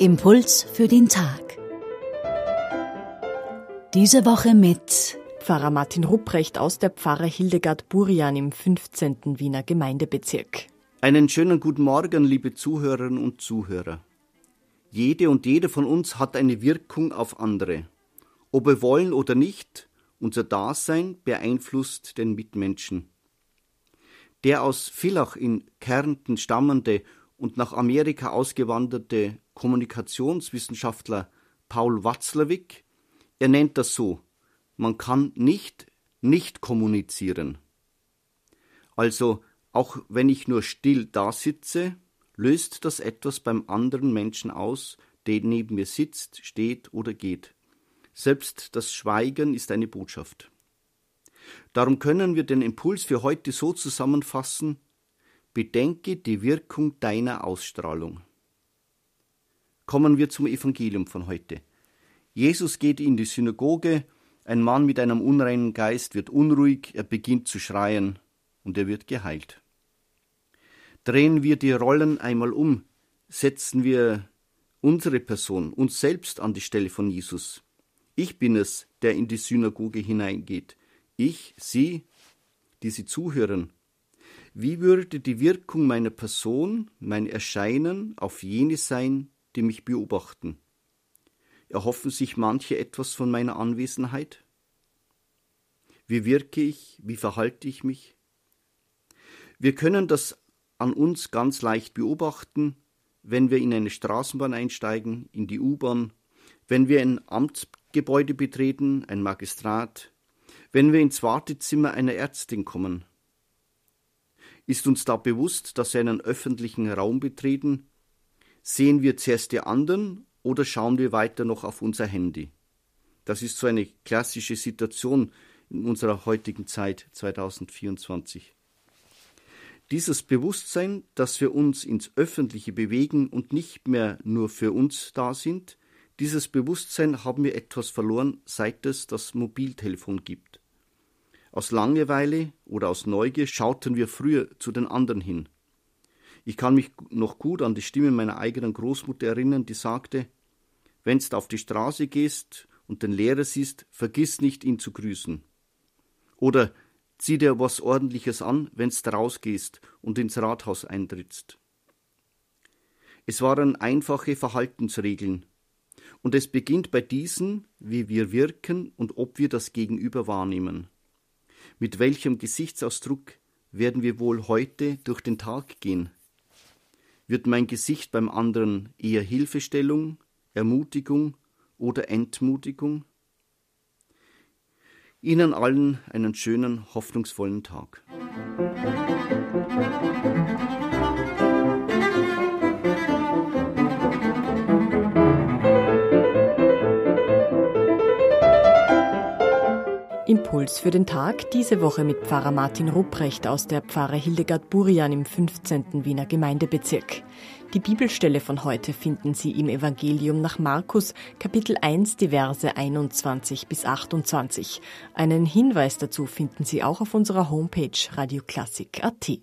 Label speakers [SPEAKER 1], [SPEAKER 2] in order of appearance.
[SPEAKER 1] Impuls für den Tag. Diese Woche mit
[SPEAKER 2] Pfarrer Martin Rupprecht aus der Pfarre Hildegard Burian im 15. Wiener Gemeindebezirk.
[SPEAKER 3] Einen schönen guten Morgen, liebe Zuhörerinnen und Zuhörer. Jede und jede von uns hat eine Wirkung auf andere. Ob wir wollen oder nicht, unser Dasein beeinflusst den Mitmenschen. Der aus Villach in Kärnten stammende und nach Amerika ausgewanderte Kommunikationswissenschaftler Paul Watzlawick, er nennt das so, man kann nicht nicht kommunizieren. Also, auch wenn ich nur still da sitze, löst das etwas beim anderen Menschen aus, der neben mir sitzt, steht oder geht. Selbst das Schweigen ist eine Botschaft. Darum können wir den Impuls für heute so zusammenfassen, Bedenke die Wirkung deiner Ausstrahlung. Kommen wir zum Evangelium von heute. Jesus geht in die Synagoge, ein Mann mit einem unreinen Geist wird unruhig, er beginnt zu schreien und er wird geheilt. Drehen wir die Rollen einmal um, setzen wir unsere Person, uns selbst an die Stelle von Jesus. Ich bin es, der in die Synagoge hineingeht. Ich, Sie, die Sie zuhören, wie würde die Wirkung meiner Person, mein Erscheinen auf jene sein, die mich beobachten? Erhoffen sich manche etwas von meiner Anwesenheit? Wie wirke ich? Wie verhalte ich mich? Wir können das an uns ganz leicht beobachten, wenn wir in eine Straßenbahn einsteigen, in die U-Bahn, wenn wir ein Amtsgebäude betreten, ein Magistrat, wenn wir ins Wartezimmer einer Ärztin kommen, ist uns da bewusst, dass wir einen öffentlichen Raum betreten? Sehen wir zuerst die anderen oder schauen wir weiter noch auf unser Handy? Das ist so eine klassische Situation in unserer heutigen Zeit 2024. Dieses Bewusstsein, dass wir uns ins Öffentliche bewegen und nicht mehr nur für uns da sind, dieses Bewusstsein haben wir etwas verloren, seit es das Mobiltelefon gibt. Aus Langeweile oder aus Neugier schauten wir früher zu den anderen hin. Ich kann mich noch gut an die Stimme meiner eigenen Großmutter erinnern, die sagte, wenn's auf die Straße gehst und den Lehrer siehst, vergiss nicht, ihn zu grüßen. Oder zieh dir was ordentliches an, wenn's rausgehst und ins Rathaus eintrittst. Es waren einfache Verhaltensregeln, und es beginnt bei diesen, wie wir wirken und ob wir das Gegenüber wahrnehmen. Mit welchem Gesichtsausdruck werden wir wohl heute durch den Tag gehen? Wird mein Gesicht beim anderen eher Hilfestellung, Ermutigung oder Entmutigung? Ihnen allen einen schönen, hoffnungsvollen Tag.
[SPEAKER 2] Impuls für den Tag diese Woche mit Pfarrer Martin Rupprecht aus der Pfarre Hildegard Burian im 15. Wiener Gemeindebezirk. Die Bibelstelle von heute finden Sie im Evangelium nach Markus, Kapitel 1, die Verse 21 bis 28. Einen Hinweis dazu finden Sie auch auf unserer Homepage radioklassik.at.